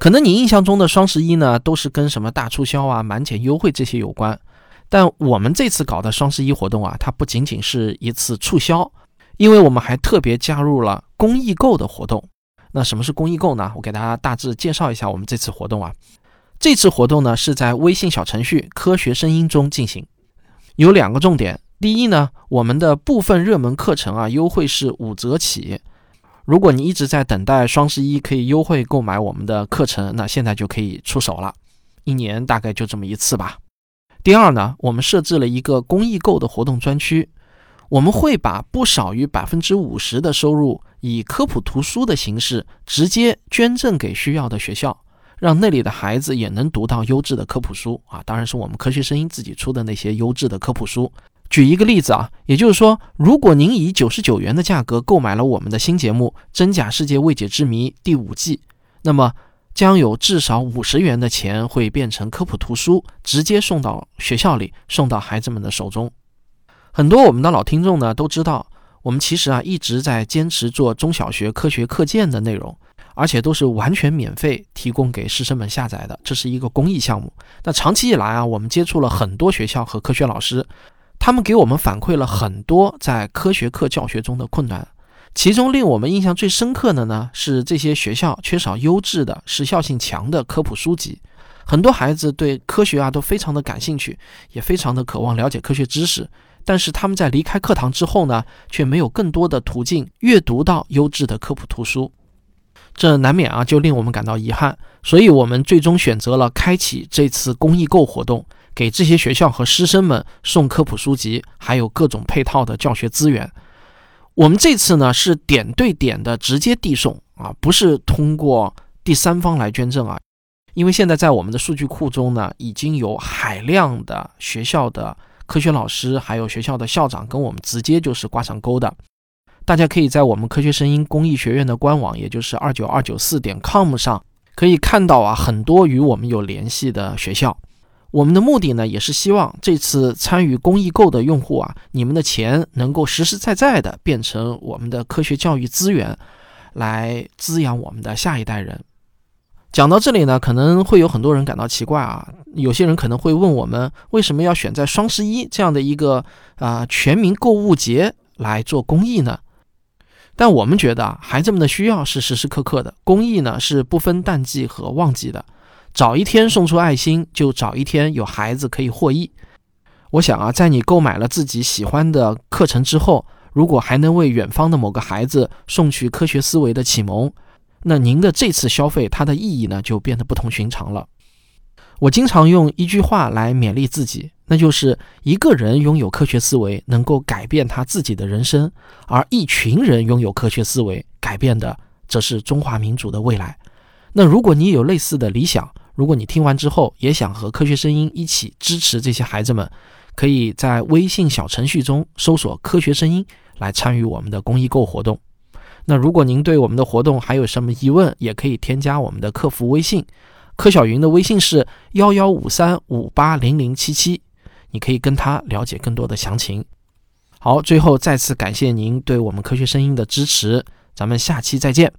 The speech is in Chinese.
可能你印象中的双十一呢，都是跟什么大促销啊、满减优惠这些有关。但我们这次搞的双十一活动啊，它不仅仅是一次促销，因为我们还特别加入了公益购的活动。那什么是公益购呢？我给大家大致介绍一下我们这次活动啊。这次活动呢是在微信小程序“科学声音”中进行，有两个重点。第一呢，我们的部分热门课程啊优惠是五折起。如果你一直在等待双十一可以优惠购买我们的课程，那现在就可以出手了。一年大概就这么一次吧。第二呢，我们设置了一个公益购的活动专区，我们会把不少于百分之五十的收入以科普图书的形式直接捐赠给需要的学校，让那里的孩子也能读到优质的科普书啊！当然是我们科学声音自己出的那些优质的科普书。举一个例子啊，也就是说，如果您以九十九元的价格购买了我们的新节目《真假世界未解之谜》第五季，那么。将有至少五十元的钱会变成科普图书，直接送到学校里，送到孩子们的手中。很多我们的老听众呢都知道，我们其实啊一直在坚持做中小学科学课件的内容，而且都是完全免费提供给师生们下载的，这是一个公益项目。那长期以来啊，我们接触了很多学校和科学老师，他们给我们反馈了很多在科学课教学中的困难。其中令我们印象最深刻的呢，是这些学校缺少优质的、时效性强的科普书籍。很多孩子对科学啊都非常的感兴趣，也非常的渴望了解科学知识，但是他们在离开课堂之后呢，却没有更多的途径阅读到优质的科普图书，这难免啊就令我们感到遗憾。所以，我们最终选择了开启这次公益购活动，给这些学校和师生们送科普书籍，还有各种配套的教学资源。我们这次呢是点对点的直接递送啊，不是通过第三方来捐赠啊，因为现在在我们的数据库中呢，已经有海量的学校的科学老师，还有学校的校长跟我们直接就是挂上钩的。大家可以在我们科学声音公益学院的官网，也就是二九二九四点 com 上，可以看到啊很多与我们有联系的学校。我们的目的呢，也是希望这次参与公益购的用户啊，你们的钱能够实实在在的变成我们的科学教育资源，来滋养我们的下一代人。讲到这里呢，可能会有很多人感到奇怪啊，有些人可能会问我们，为什么要选在双十一这样的一个啊全民购物节来做公益呢？但我们觉得啊，孩子们的需要是时时刻刻的，公益呢是不分淡季和旺季的。早一天送出爱心，就早一天有孩子可以获益。我想啊，在你购买了自己喜欢的课程之后，如果还能为远方的某个孩子送去科学思维的启蒙，那您的这次消费它的意义呢，就变得不同寻常了。我经常用一句话来勉励自己，那就是一个人拥有科学思维，能够改变他自己的人生；而一群人拥有科学思维，改变的则是中华民族的未来。那如果你有类似的理想，如果你听完之后也想和科学声音一起支持这些孩子们，可以在微信小程序中搜索“科学声音”来参与我们的公益购活动。那如果您对我们的活动还有什么疑问，也可以添加我们的客服微信，柯小云的微信是幺幺五三五八零零七七，你可以跟他了解更多的详情。好，最后再次感谢您对我们科学声音的支持，咱们下期再见。